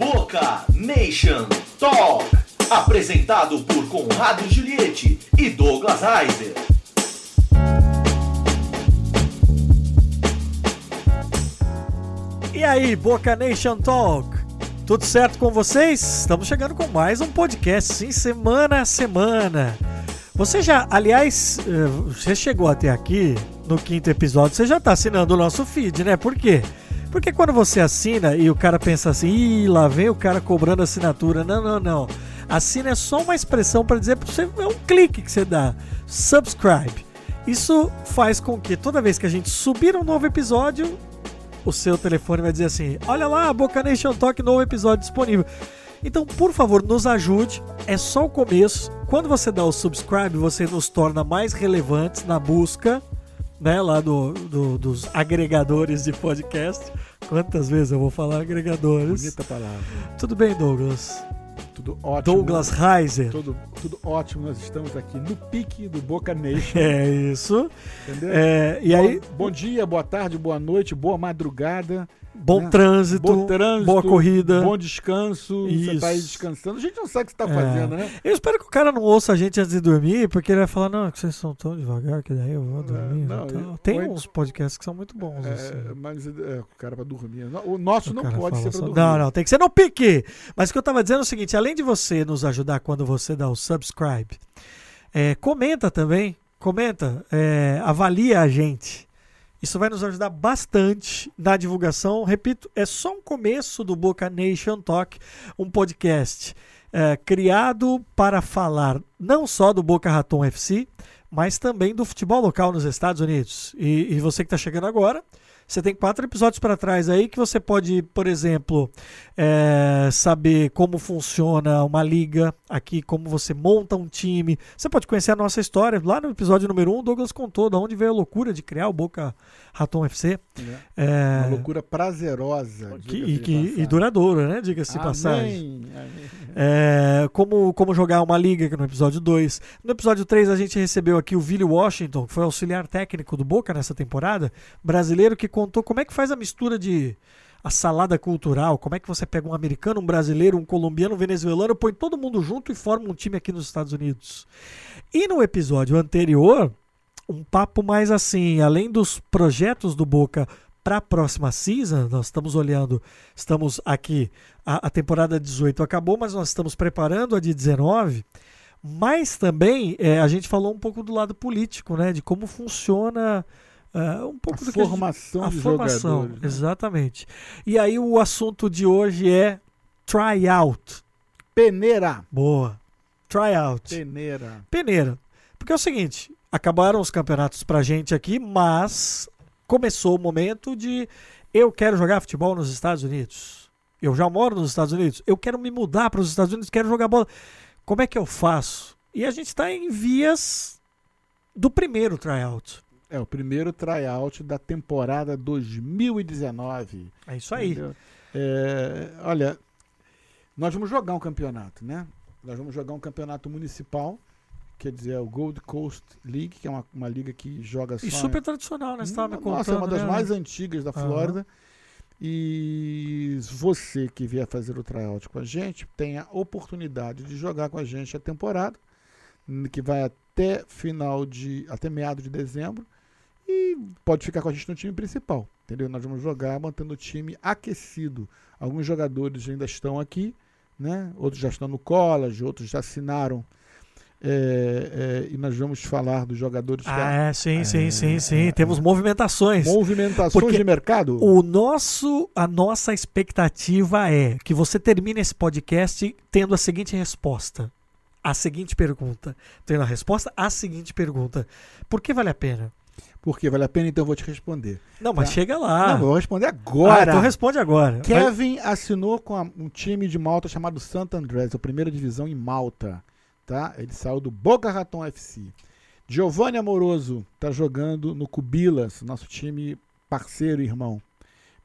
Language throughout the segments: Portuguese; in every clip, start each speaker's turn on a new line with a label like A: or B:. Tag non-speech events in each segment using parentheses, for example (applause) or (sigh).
A: Boca Nation Talk. Apresentado por Conrado Juliette e Douglas Heiser.
B: E aí, Boca Nation Talk? Tudo certo com vocês? Estamos chegando com mais um podcast, sim, semana a semana. Você já, aliás, eh, você chegou até aqui no quinto episódio, você já está assinando o nosso feed, né? Por quê? Quando você assina e o cara pensa assim, Ih, lá vem o cara cobrando assinatura. Não, não, não. Assina é só uma expressão para dizer você, é um clique que você dá. Subscribe. Isso faz com que toda vez que a gente subir um novo episódio, o seu telefone vai dizer assim: Olha lá, Boca Nation Talk, novo episódio disponível. Então, por favor, nos ajude. É só o começo. Quando você dá o subscribe, você nos torna mais relevantes na busca, né, lá do, do dos agregadores de podcast. Quantas vezes eu vou falar agregadores?
C: Bonita palavra.
B: Tudo bem, Douglas?
C: Tudo ótimo.
B: Douglas Reiser.
C: Tudo, tudo ótimo. Nós estamos aqui no pique do Boca Nation. (laughs)
B: É isso.
C: Entendeu?
B: É, e
C: bom,
B: aí,
C: Bom dia, boa tarde, boa noite, boa madrugada.
B: Bom
C: né?
B: trânsito,
C: Bom trânsito.
B: boa corrida.
C: Bom descanso. Você tá aí
B: Isso.
C: descansando. A gente não sabe o que você tá
B: É.
C: fazendo, né?
B: Eu espero que o cara não ouça a gente antes de dormir, porque ele vai falar, não, é que vocês são tão devagar que daí eu vou dormir.
C: não,
B: e tal."
C: eu-
B: Tem uns podcasts que são muito bons.
C: É,
B: assim.
C: mas é, o cara pra dormir. O nosso
B: O
C: não pode ser pra dormir.
B: Não, não, tem que ser no pique. Mas o que eu tava dizendo é o seguinte: além de você nos ajudar quando você dá o subscribe, é, comenta também, comenta, é, avalia a gente. Isso vai nos ajudar bastante na divulgação. Repito, é só um começo do Boca Nation Talk, um podcast é, criado para falar não só do Boca Raton FC, mas também do futebol local nos Estados Unidos. E, e você que está chegando agora, você tem quatro episódios para trás aí que você pode, por exemplo, é, saber como funciona uma liga aqui, como você monta um time. Você pode conhecer a nossa história. Lá no episódio número 1, um, Douglas contou de onde veio a loucura de criar o Boca Raton FC.
C: Né?
B: É,
C: Uma loucura prazerosa.
B: que- e, que, e duradoura, né? Diga-se de passagem.
C: Amém.
B: É, como, como jogar uma liga no episódio 2. No episódio 3 a gente recebeu aqui o Billy Washington, que foi auxiliar técnico do Boca nessa temporada, brasileiro que contou como é que faz a mistura de a salada cultural, como é que você pega um americano, um brasileiro, um colombiano, um venezuelano, põe todo mundo junto e forma um time aqui nos Estados Unidos. E no episódio anterior, um papo mais assim, além dos projetos do Boca para a próxima season, nós estamos olhando, estamos aqui, a, a temporada 18 acabou, mas nós estamos preparando a de 19. Mas também é, a gente falou um pouco do lado político, né? De como funciona é, um pouco
C: A
B: do que a gente-
C: formação
B: a
C: de
B: formação,
C: jogadores. né?
B: exatamente. E aí o assunto de hoje é tryout.
C: Peneira.
B: Boa. Tryout.
C: Peneira.
B: Peneira. Porque é o seguinte, acabaram os campeonatos pra gente aqui, mas começou o momento de eu quero jogar futebol nos Estados Unidos. Eu já moro nos Estados Unidos. Eu quero me mudar para os Estados Unidos, quero jogar bola. Como é que eu faço? E a gente está em vias do primeiro tryout.
C: É o primeiro tryout da temporada 2019.
B: É isso aí.
C: É, olha, nós vamos jogar um campeonato, né? Nós vamos jogar um campeonato municipal, quer dizer, é o Gold Coast League, que é uma, uma liga que joga só.
B: E super tradicional, né? Você estava me contando.
C: Nossa, é uma das
B: né?
C: mais antigas da. Flórida. E você que vier fazer o tryout com a gente tem a oportunidade de jogar com a gente a temporada, que vai até final de. até meado de dezembro. E pode ficar com a gente no time principal. Entendeu? Nós vamos jogar mantendo o time aquecido. Alguns jogadores ainda estão aqui, né? Outros já estão no college, outros já assinaram. É, é, e nós vamos falar dos jogadores que
B: Ah, é, sim, sim,
C: É,
B: sim, sim.
C: é,
B: Temos
C: é.
B: movimentações.
C: Movimentações
B: Porque
C: de mercado?
B: O nosso, a nossa expectativa é que você termine esse podcast tendo a seguinte resposta. A seguinte pergunta. Tendo a resposta à seguinte pergunta. Por que vale a pena?
C: Porque vale a pena, então eu vou te responder.
B: Não, mas
C: Tá.
B: chega lá.
C: Não, eu vou responder
B: Ah,
C: agora.
B: então responde agora.
C: Kevin assinou com a- um time de Malta chamado Sant Andrés, a primeira divisão em Malta. Tá? Ele saiu do Boca Raton FC. Giovanni Amoroso está jogando no Cubilas, nosso time parceiro e irmão.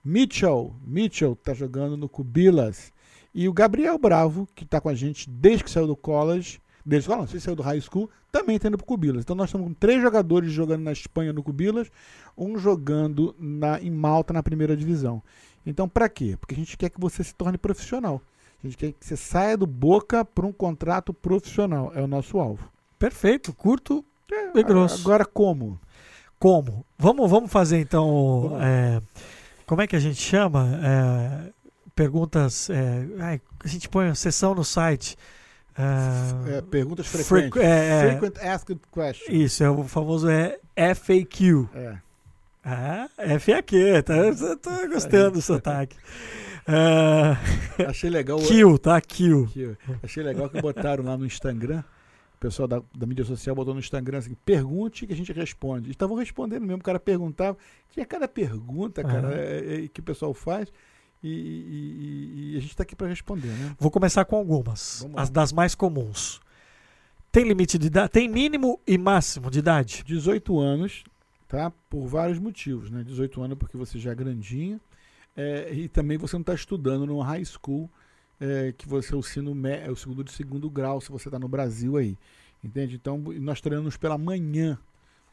C: Mitchell, Mitchell está jogando no Cubilas. E o Gabriel Bravo, que está com a gente desde que saiu do college, desde não, não se saiu do high school, também está indo pro Cubilas. Então nós estamos com três jogadores jogando na Espanha no Cubilas, um jogando na, em Malta na primeira divisão. Então, para quê? Porque a gente quer que você se torne profissional. A gente quer que você saia do boca para um contrato profissional. É o nosso alvo.
B: Perfeito, curto e grosso.
C: Agora, como?
B: Como? Vamos, vamos fazer então.
C: Vamos.
B: é, como é que a gente chama? É, perguntas. é, a gente põe a sessão no site. É,
C: É, perguntas
B: Frequ-
C: frequentes.
B: é, é.
C: Frequent Asked Questions.
B: isso, é o famoso é FAQ.
C: É.
B: Ah, FAQ, tá, eu tô (laughs) gostando do sotaque. Ah,
C: Achei legal.
B: Kill, tá? Kill.
C: Achei legal que botaram lá no Instagram. O pessoal da, da mídia social botou no Instagram assim: pergunte que a gente responde. Estavam respondendo mesmo. O cara perguntava. Tinha cada pergunta, cara,
B: Aham.
C: é, é, que o pessoal faz. E, e- e- a gente está aqui para responder, né?
B: Vou começar com algumas,
C: Vamos lá.
B: as das mais comuns. Tem limite de idade? Tem mínimo e máximo de idade?
C: 18 anos, tá? Por vários motivos, né? 18 anos porque você já é grandinho. é, e também você não está estudando no high school, é, que você é o, ensino mé- é o segundo de segundo grau, se você está no Brasil aí. Entende? Então, nós treinamos pela manhã.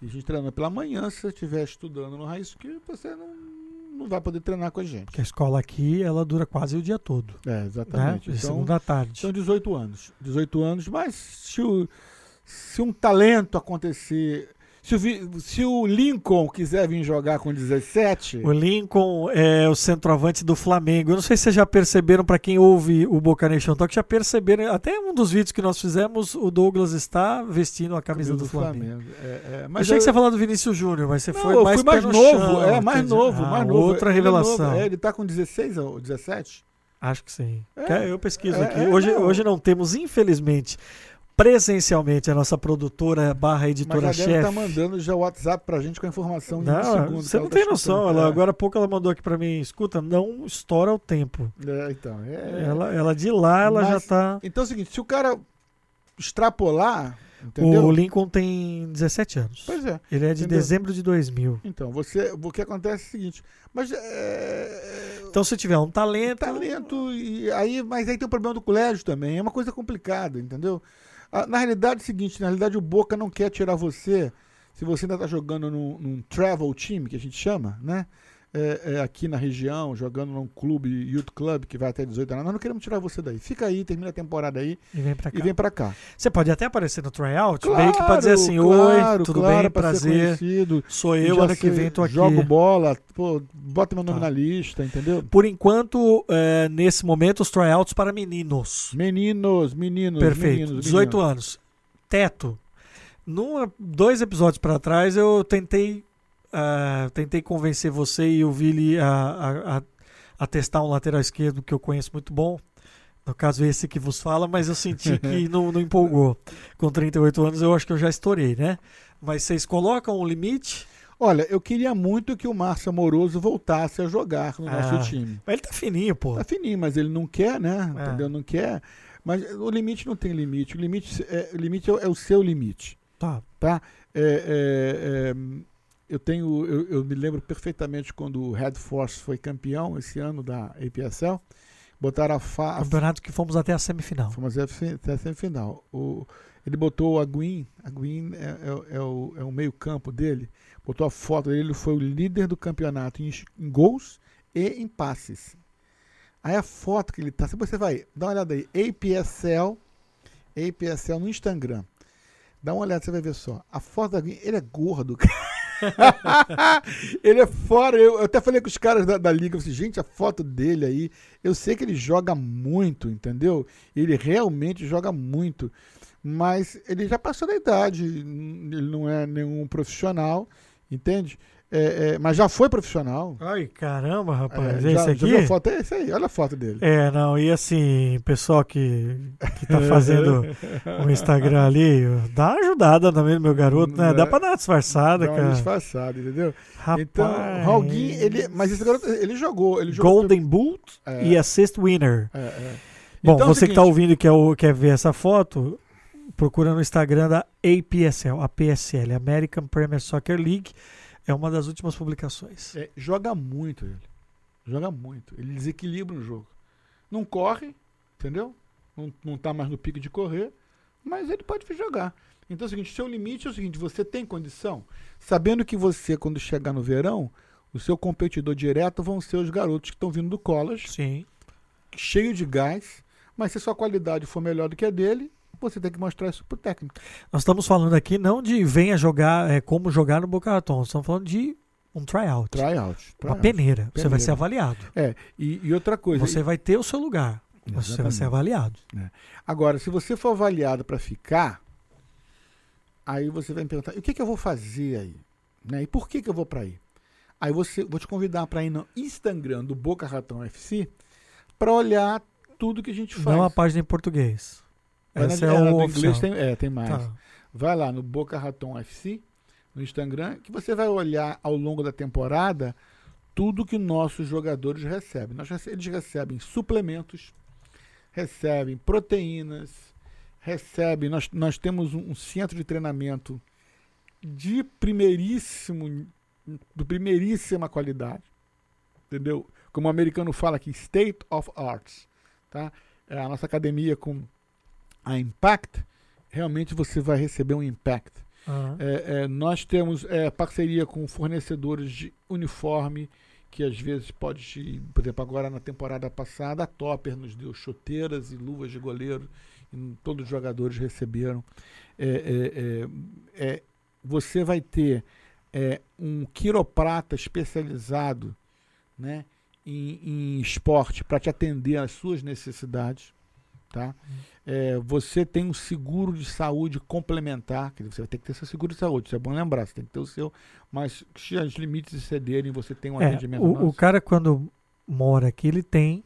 C: E a gente treina pela manhã, se você estiver estudando no high school, você não, não vai poder treinar com a gente.
B: Porque a escola aqui, ela dura quase o dia todo.
C: É,
B: Né?
C: exatamente.
B: De
C: Então,
B: segunda à tarde.
C: são 18 anos. 18 anos, mas se, o- se um talento acontecer. Se o, se o Lincoln quiser vir jogar com 17.
B: O Lincoln é o centroavante do Flamengo. Eu não sei se vocês já perceberam, para quem ouve o Boca Nation Talk, já perceberam. Até um dos vídeos que nós fizemos, o Douglas está vestindo a camisa do, Flamengo.
C: É, é,
B: Mas Achei
C: eu-
B: que você ia falar do Vinícius Júnior, mas você
C: Não,
B: foi
C: eu
B: mais
C: mais novo,
B: chão,
C: é, mais
B: entendi.
C: novo,
B: Ah,
C: mais novo.
B: Outra
C: Ele é novo,
B: revelação.
C: é, ele tá com 16 ou 17?
B: Acho que sim.
C: É,
B: eu pesquiso
C: é,
B: aqui.
C: é,
B: hoje,
C: não.
B: hoje não temos, infelizmente, presencialmente a nossa produtora barra
C: Mas
B: editora
C: já deve estar
B: chefe.
C: mandando já o WhatsApp pra gente com a informação em um
B: Não,
C: segundo.
B: você não
C: tá
B: tem noção. Ela,
C: É.
B: Agora há pouco ela mandou aqui pra mim, escuta, não estoura o tempo.
C: É, então, é.
B: Ela, ela de lá, ela
C: Mas-
B: já tá.
C: Então é o seguinte, se o cara extrapolar, entendeu?
B: O Lincoln tem 17 anos.
C: Pois é.
B: Ele é de
C: Entendeu?
B: dezembro de 2000.
C: Então, você, o que acontece é o seguinte, mas é,
B: Então, se tiver um talento.
C: talento e aí, mas aí tem o problema do colégio também, é uma coisa complicada, entendeu? Ah, Na realidade é o seguinte, na realidade o Boca não quer tirar você se você ainda está jogando num, num travel team, que a gente chama, né? É, é, aqui na região, jogando num clube, youth club, que vai até 18 anos, nós não queremos tirar você daí. Fica aí, termina a temporada aí
B: E vem pra cá.
C: vem pra cá.
B: Você pode até aparecer no tryout, meio que pra dizer assim:
C: claro,
B: Oi, tudo
C: claro,
B: bem? Prazer. Sou eu, ano que vem tô aqui.
C: Jogo bola, pô, bota meu nome
B: Tá.
C: na lista, entendeu?
B: Por enquanto, é, nesse momento, os tryouts para meninos.
C: Meninos, meninos,
B: Perfeito.
C: meninos,
B: 18
C: meninos.
B: anos. Teto. Num, dois episódios para trás, eu tentei ah, tentei convencer você e o Vili a, a, a- a testar um lateral esquerdo que eu conheço muito bom. No caso, esse que vos fala, mas eu senti (laughs) que não, não empolgou. Com 38 anos, eu acho que eu já estourei, né? Mas vocês colocam um limite?
C: Olha, eu queria muito que o Márcio Amoroso voltasse a jogar no
B: Ah.
C: nosso time.
B: Mas ele tá fininho, pô.
C: Tá fininho, mas ele não quer, né?
B: É.
C: Entendeu? Não quer. Mas o limite não tem limite. O limite é, o limite é, é o seu limite.
B: Tá.
C: tá? É, é, é, eu tenho, eu, eu me lembro perfeitamente quando o Red Force foi campeão esse ano da APSL, botaram a, fa,
B: Campeonato que fomos até a semifinal.
C: fomos até a semifinal. O, ele botou a Gwyn, a Gwyn é, é- é o, é o meio campo dele, botou a foto dele, ele foi o líder do campeonato em, em gols e em passes. Aí a foto que ele tá, se você vai, dá uma olhada aí, APSL, APSL no Instagram. Dá uma olhada, você vai ver só. A foto da Gwyn, ele é gordo, (laughs) cara. (laughs) ele é fora. Eu, até falei com os caras da, da liga, falei, gente, a foto dele aí. Eu sei que ele joga muito, entendeu? Ele realmente joga muito. Mas ele já passou da idade. Ele não é nenhum profissional, entende? É, é, mas já foi profissional.
B: Ai, caramba, rapaz.
C: É,
B: é
C: já,
B: esse
C: já
B: aqui?
C: foto? É esse aí, olha a foto dele.
B: É, não, e assim, pessoal que, que tá fazendo o Instagram ali, dá uma ajudada também no meu garoto, né? Dá pra dar uma disfarçada,
C: Dá uma
B: cara.
C: disfarçada, entendeu?
B: Rapaz.
C: Então, o Raulguin, ele. Mas esse garoto, ele jogou. Ele jogou
B: Golden Boot
C: É.
B: e Assist Winner.
C: É, é.
B: Bom,
C: Então
B: você que tá
C: seguinte,
B: ouvindo e quer, quer ver essa foto, procura no Instagram da APSL, a PSL, American Premier Soccer League. É uma das últimas publicações.
C: é, joga muito ele. Joga muito. Ele desequilibra no jogo. Não corre, entendeu? Não, não tá mais no pico de correr, mas ele pode vir jogar. Então é o seguinte, seu limite é o seguinte, você tem condição, sabendo que você, quando chegar no verão, O seu competidor direto vão ser os garotos que estão vindo do college,
B: Sim.
C: cheio de gás, mas se sua qualidade for melhor do que a dele, você tem que mostrar isso pro técnico.
B: Nós estamos falando aqui não de venha jogar, é, como jogar no Boca Raton. Estamos falando de um tryout.
C: Tryout.
B: Uma
C: tryout.
B: peneira. Você vai
C: Peneira.
B: ser avaliado.
C: É, e, e outra coisa.
B: Você vai ter o seu lugar. mas Você vai ser
C: Exatamente.
B: avaliado.
C: Agora, se você for avaliado para ficar, aí você vai me perguntar: e o que, que eu vou fazer aí? Né? E por que, que eu vou para aí? Aí você, vou te convidar para ir no Instagram do Boca Ratão FC para olhar tudo que a gente faz.
B: Não a página em português.
C: Vai na-
B: Essa é, o
C: inglês tem, é, tem mais.
B: Tá.
C: Vai lá no Boca Raton FC, no Instagram, que você vai olhar ao longo da temporada tudo que nossos jogadores recebem. Nós eles recebem suplementos, recebem proteínas, recebem. Nós, nós temos um, um centro de treinamento de primeiríssimo, de primeiríssima qualidade, entendeu? Como o americano fala aqui, state of arts, tá? É a nossa academia com a Impact, realmente você vai receber um impact.
B: Aham.
C: É, é, nós temos é, parceria com fornecedores de uniforme, que às vezes pode, por exemplo, agora na temporada passada, a Topper nos deu chuteiras e luvas de goleiro, e todos os jogadores receberam. É, é, é, você vai ter é, um quiroprata especializado né, em, em esporte para te atender às suas necessidades. Tá? É, você tem um seguro de saúde complementar, dizer, você vai ter que ter seu seguro de saúde, isso é bom lembrar, você tem que ter o seu, mas se os limites excederem, você tem um
B: É,
C: atendimento
B: o, o cara, quando mora aqui, ele tem.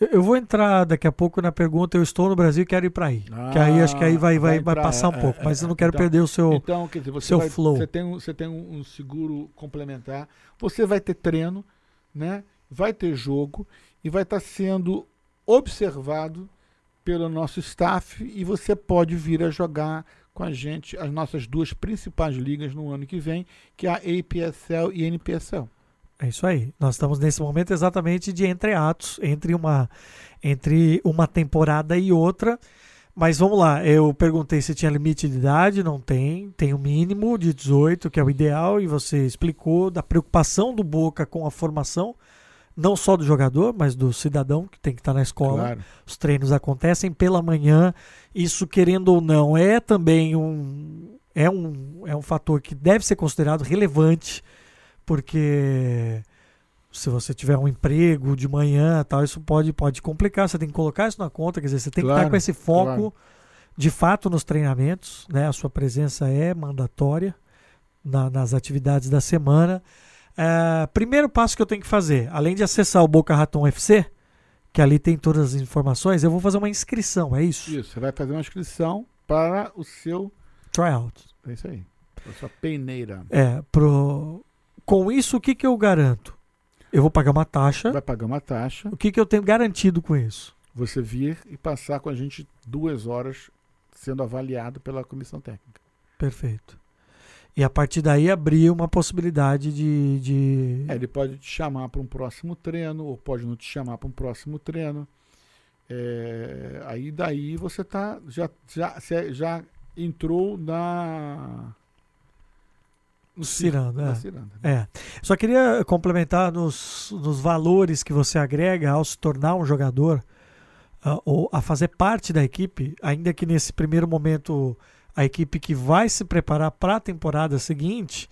B: Eu, eu vou entrar daqui a pouco na pergunta: eu estou no Brasil e quero ir para aí. que aí acho que aí vai, vai,
C: Ah,
B: vai
C: entrar,
B: passar um
C: é,
B: pouco,
C: é,
B: mas eu não
C: é,
B: quero
C: então-
B: perder o seu.
C: Então, quer dizer, você,
B: seu
C: vai-
B: flow.
C: você tem, um, você tem um, um seguro complementar, você vai ter treino, né? vai ter jogo e vai estar sendo observado pelo nosso staff e você pode vir a jogar com a gente as nossas duas principais ligas no ano que vem, que é a APSL e NPSL.
B: É isso aí. Nós estamos nesse momento exatamente de entreatos entre uma entre uma temporada e outra. Mas vamos lá, eu perguntei se tinha limite de idade, não tem, tem o mínimo de 18, que é o ideal, e você explicou da preocupação do Boca com a formação, não só do jogador, mas do cidadão que tem que estar na escola.
C: Claro.
B: Os treinos acontecem pela manhã. Isso, querendo ou não, é também um é um, é um fator que deve ser considerado relevante, porque se você tiver um emprego de manhã, tal, isso pode pode complicar. Você tem que colocar isso na conta, quer dizer, você tem que estar
C: Claro,
B: com esse foco
C: claro.
B: de fato nos treinamentos, né? A sua presença é mandatória na- nas atividades da semana. É, primeiro passo que eu tenho que fazer, além de acessar o Boca Raton FC, que ali tem todas as informações, eu vou fazer uma inscrição, é isso?
C: Isso, você vai fazer uma inscrição para o seu.
B: Tryout.
C: É isso aí. Para a sua peneira.
B: É, pro... com isso o que, que eu garanto? Eu vou pagar uma taxa.
C: Vai pagar uma taxa,
B: O que, que eu tenho garantido com isso?
C: você vir e passar com a gente duas horas sendo avaliado pela comissão técnica.
B: Perfeito. E a partir daí abrir uma possibilidade de. de...
C: É, ele pode te chamar para um próximo treino, ou pode não te chamar para um próximo treino. É, aí daí você tá já já já entrou na no
B: Ciranda, é.
C: ciranda.
B: É. Só queria complementar nos, nos valores que você agrega ao se tornar um jogador ah, ou a fazer parte da equipe, ainda que nesse primeiro momento a equipe que vai se preparar para a temporada seguinte,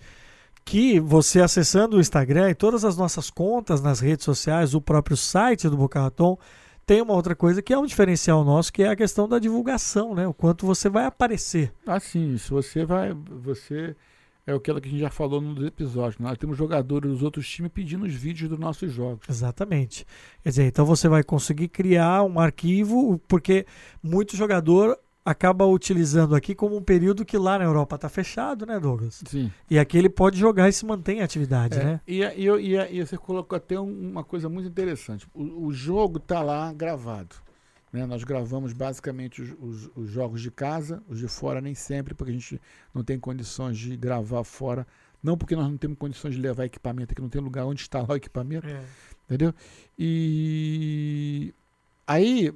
B: que você acessando o Instagram e todas as nossas contas nas redes sociais, o próprio site do Boca Raton, tem uma outra coisa que é um diferencial nosso, que é a questão da divulgação, né? O quanto você vai aparecer.
C: Ah, sim, se você vai. Você. É aquilo que a gente já falou nos episódios. Nós temos jogadores dos outros times pedindo os vídeos dos nossos jogos.
B: Exatamente. Quer dizer, então você vai conseguir criar um arquivo, porque muito jogador acaba utilizando aqui como um período que lá na Europa está fechado, né, Douglas?
C: Sim.
B: E aqui ele pode jogar e se mantém em atividade,
C: É,
B: né?
C: e, e, e, e você colocou até um- uma coisa muito interessante. O, o jogo está lá gravado. né? Nós gravamos basicamente os, os- os jogos de casa, os de fora nem sempre, porque a gente não tem condições de gravar fora. Não porque nós não temos condições de levar equipamento, que não tem lugar onde (laughs) instalar o equipamento. Entendeu? E aí,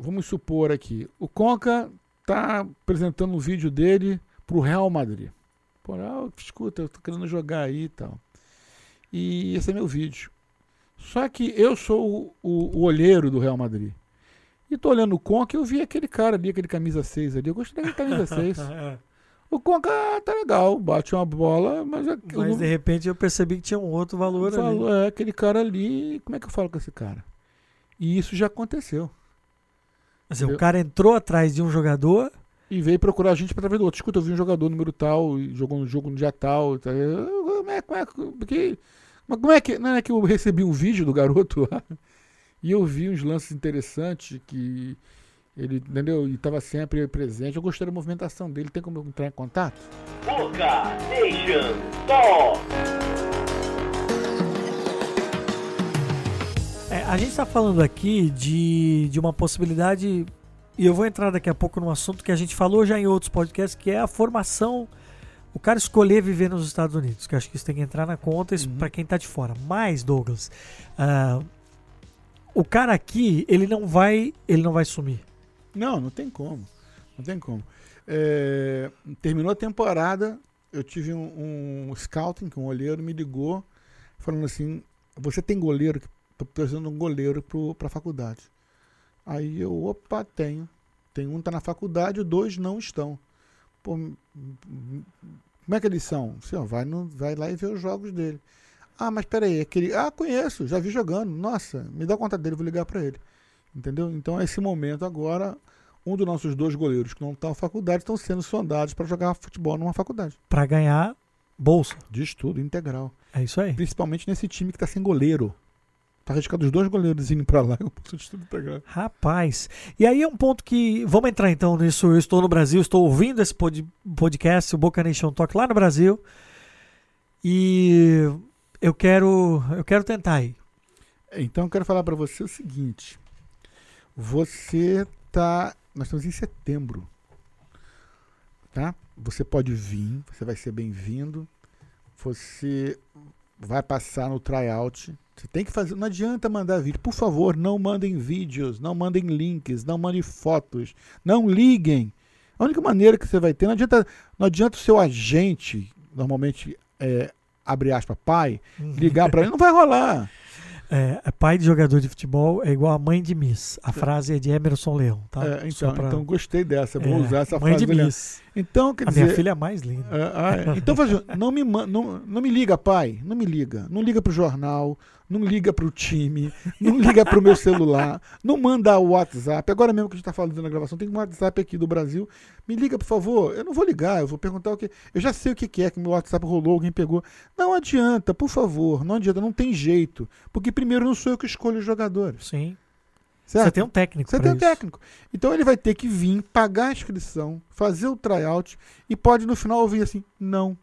C: vamos supor aqui, o Conca tá apresentando um vídeo dele pro Real Madrid. Pô, ah, escuta, eu tô querendo jogar aí e tal. E esse é meu vídeo. Só que eu sou o, o, o olheiro do Real Madrid. E tô olhando o Conca e eu vi aquele cara ali, aquele camisa 6 ali. Eu gostei daquele camisa 6. (laughs) O Conca tá legal, bate uma bola, mas... é-
B: Mas
C: não-
B: de repente eu percebi que tinha um outro valor ali.
C: falo, é, aquele cara ali, como é que eu falo com esse cara? E isso já aconteceu.
B: Assim, o
C: Entendeu?
B: cara entrou atrás de um jogador.
C: E veio procurar a gente pra através do outro. Escuta, eu vi um jogador número tal, e jogou no jogo no dia tal. tal. Eu, Como é, como é, porque, mas como é que. Não é que eu recebi um vídeo do garoto lá (laughs) e eu vi uns lances interessantes que ele, entendeu? E tava sempre presente. Eu gostei da movimentação dele. Tem como eu entrar em contato?
A: Boca Nation Talk.
B: É, a gente está falando aqui de, de uma possibilidade, e eu vou entrar daqui a pouco num assunto que a gente falou já em outros podcasts, que é a formação, o cara escolher viver nos Estados Unidos, que acho que isso tem que entrar na conta
C: Uhum.
B: para quem tá de fora. Mas, Douglas, ah, o cara aqui, ele não vai, ele não vai sumir.
C: Não, não tem como. Não tem como. É, terminou a temporada, eu tive um, um scouting, que um olheiro me ligou, falando assim: você tem goleiro? Tô precisando de um goleiro pro, pra faculdade. Aí eu, opa, tenho. Tem um que tá na faculdade, dois não estão. Pô, como é que eles são? Assim, ó, vai, no, vai lá e vê os jogos dele. Ah, mas peraí, aquele. Ah, conheço, já vi jogando. Nossa, me dá conta dele, vou ligar pra ele. Entendeu? Então, esse momento agora, um dos nossos dois goleiros que não estão na faculdade estão sendo sondados para jogar futebol numa faculdade.
B: Para ganhar bolsa.
C: De estudo integral.
B: É isso aí.
C: Principalmente nesse time que está sem goleiro. Tá arriscado os dois goleiros indo para lá e o de estudo integral.
B: Rapaz. E aí é um ponto que. Vamos entrar então nisso. Eu estou no Brasil, estou ouvindo esse pod- podcast, o Boca Nation Talk lá no Brasil. E eu quero. Eu quero tentar aí.
C: Então, eu quero falar para você o seguinte. Você tá. Nós estamos em setembro. Tá? Você pode vir, você vai ser bem-vindo. Você vai passar no tryout. Você tem que fazer. Não adianta mandar vídeo. Por favor, não mandem vídeos, não mandem links, não mandem fotos, não liguem. A única maneira que você vai ter, não adianta, não adianta o seu agente, normalmente, é, abre aspas, pai, ligar para ele, não vai rolar. (laughs)
B: É, pai de jogador de futebol é igual a mãe de Miss. A frase é de Emerson Leão, tá?
C: É, então,
B: pra-
C: então gostei dessa, vou
B: É,
C: usar essa
B: mãe
C: frase.
B: de
C: do Leão.
B: Miss.
C: Então, quer
B: A
C: dizer.
B: minha filha é mais linda.
C: é, ah, é. Então, faz- não, me, não, não me liga, pai. Não me liga. Não liga pro jornal. Não liga pro time. Não liga pro meu celular. Não manda o WhatsApp. Agora mesmo que a gente tá falando na gravação, tem um WhatsApp aqui do Brasil. Me liga, por favor. Eu não vou ligar, eu vou perguntar o que. Eu já sei o que é, que meu WhatsApp rolou, alguém pegou. Não adianta, por favor. Não adianta, não tem jeito. Porque primeiro não sou eu que escolho os jogadores.
B: Sim.
C: Certo?
B: Você tem um técnico.
C: Você tem um
B: isso.
C: técnico. Então ele vai ter que vir, pagar a inscrição, fazer o tryout e pode no final ouvir assim, não.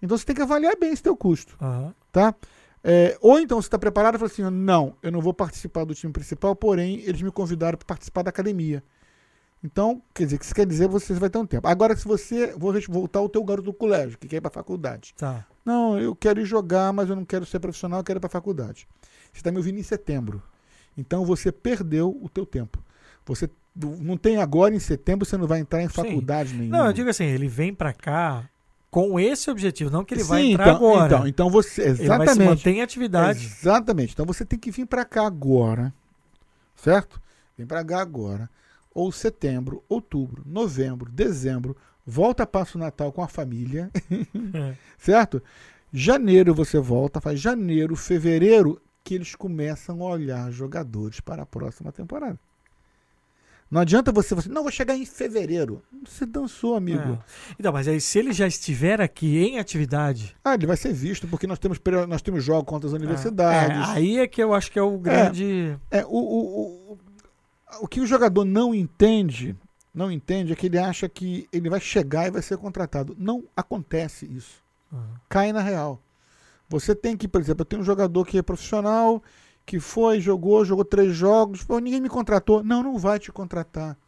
C: Então você tem que avaliar bem esse teu custo,
B: Aham.
C: tá? É, ou então você está preparado e fala assim, não, eu não vou participar do time principal, porém eles me convidaram para participar da academia. Então, quer dizer, que isso quer dizer que você vai ter um tempo. Agora, se você, vou voltar ao teu garoto do colégio, que quer ir para faculdade.
B: Tá.
C: Não, eu quero ir jogar, mas eu não quero ser profissional, eu quero ir para faculdade. Você está me ouvindo em setembro. Então você perdeu o teu tempo. Você não tem agora em setembro, você não vai entrar em
B: Sim.
C: faculdade nenhuma.
B: Não, eu digo assim, ele vem pra cá com esse objetivo, não que ele vai
C: Sim,
B: entrar
C: então,
B: agora.
C: Então, então você,
B: ele vai
C: exatamente.
B: em atividade.
C: Exatamente. Então você tem que vir para cá agora, certo? Vem para cá agora. Ou setembro, outubro, novembro, dezembro. Volta, passa o Natal com a família, (laughs)
B: É. (laughs)
C: certo? Janeiro você volta, faz janeiro, fevereiro, que eles começam a olhar jogadores para a próxima temporada. Não adianta você, você não vou chegar em fevereiro. Você dançou, amigo.
B: É. Então, mas aí se ele já estiver aqui em atividade,
C: Ah, ele vai ser visto porque nós temos nós temos jogos contra as universidades.
B: é, aí é que eu acho que é o grande.
C: É, o, o, o, o que o jogador não entende, não entende é que ele acha que ele vai chegar e vai ser contratado. Não acontece isso.
B: Ah,
C: Cai na real. Você tem que, por exemplo, eu tenho um jogador que é profissional, que foi, jogou, jogou três jogos, pô, ninguém me contratou. Não, não vai te contratar.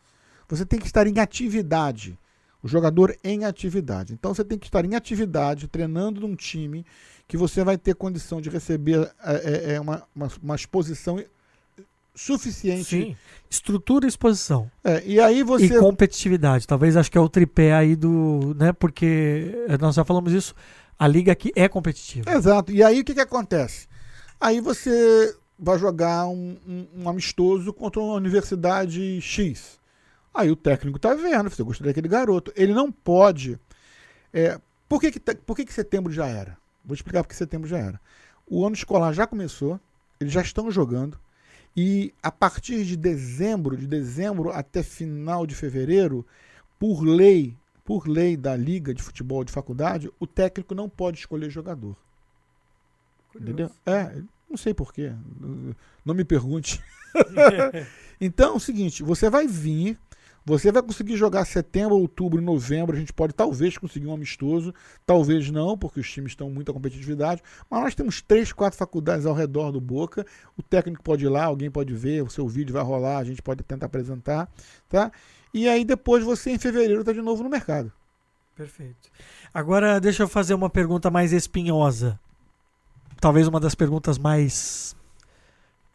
C: Você tem que estar em atividade. O jogador em atividade. Então você tem que estar em atividade, treinando num time que você vai ter condição de receber é, é, é, uma, uma, uma exposição suficiente.
B: Sim. Estrutura e exposição.
C: É, e aí você.
B: E competitividade. Talvez acho que é o tripé aí do. né? Porque nós já falamos isso. A liga aqui é competitiva.
C: Exato. E aí o que, que acontece? Aí você vai jogar um, um- um amistoso contra uma universidade X. Aí o técnico tá vendo, você gosta daquele garoto. Ele não pode. é, por que, que, te- por que, que setembro já era? Vou explicar porque setembro já era. O ano escolar já começou, eles já estão jogando. E a partir de dezembro, de dezembro até final de fevereiro, por lei, por lei da liga de futebol de faculdade, o técnico não pode escolher jogador. Entendeu? É, não sei porquê. Não me pergunte. (laughs) então é o seguinte: você vai vir, você vai conseguir jogar setembro, outubro novembro. A gente pode talvez conseguir um amistoso, talvez não, porque os times estão com muita competitividade. Mas nós temos três, quatro faculdades ao redor do Boca. O técnico pode ir lá, alguém pode ver, o seu vídeo vai rolar, a gente pode tentar apresentar, tá? E aí depois você em fevereiro está de novo no mercado.
B: Perfeito. Agora deixa eu fazer uma pergunta mais espinhosa. Talvez uma das perguntas mais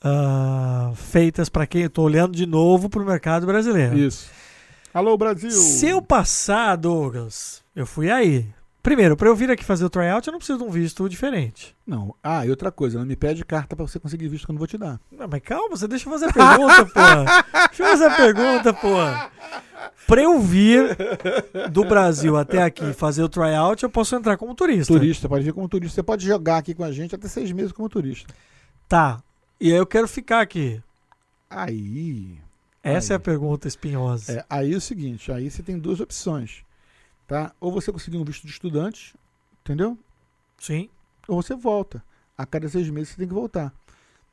B: ah, feitas para quem eu tô olhando de novo pro mercado brasileiro.
C: Isso. Alô, Brasil!
B: Se eu passar, Douglas, eu fui aí. Primeiro, para eu vir aqui fazer o tryout, eu não preciso de um visto diferente.
C: Não. Ah, e outra coisa, não me pede carta para você conseguir visto que eu não vou te dar.
B: Não, mas calma, você deixa eu fazer a pergunta, (laughs) porra. Deixa eu fazer a pergunta, porra. Pra eu vir do Brasil até aqui fazer o tryout, eu posso entrar como turista.
C: Turista, pode vir como turista. Você pode jogar aqui com a gente até seis meses como turista.
B: Tá. E aí eu quero ficar aqui.
C: Aí.
B: Essa
C: Aí.
B: é a pergunta espinhosa.
C: É, aí é o seguinte, aí você tem duas opções. Tá? Ou você conseguir um visto de estudante, entendeu?
B: Sim.
C: Ou você volta. A cada seis meses você tem que voltar.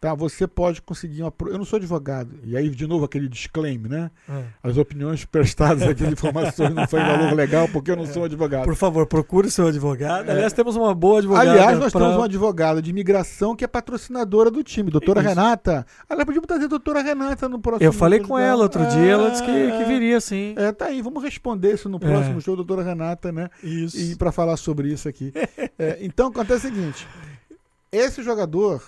C: Tá? Você pode conseguir uma. Eu não sou advogado. E aí, de novo, aquele disclaimer, né?
B: É.
C: As opiniões prestadas aqui, as informações não foi em valor legal porque eu não sou advogado.
B: Por favor, procure seu advogado. Aliás, temos uma boa advogada.
C: É. Aliás, nós
B: pra-
C: temos uma advogada de imigração que é patrocinadora do time, doutora
B: Isso.
C: Renata. Aliás, podíamos trazer a doutora Renata no próximo
B: Eu falei com ela outro dia, ela disse que,
C: É,
B: que viria sim.
C: É, tá aí, vamos responder isso no próximo show, doutora Renata, né?
B: Isso.
C: E para falar sobre isso aqui. É, então, acontece o seguinte: esse jogador